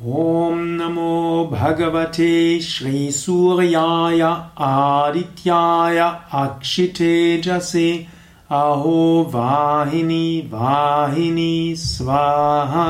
ॐ नमो भगवते श्रीसूर्याय आदित्याय अक्षितेजसे अहो वाहिनि वाहिनि स्वाहा।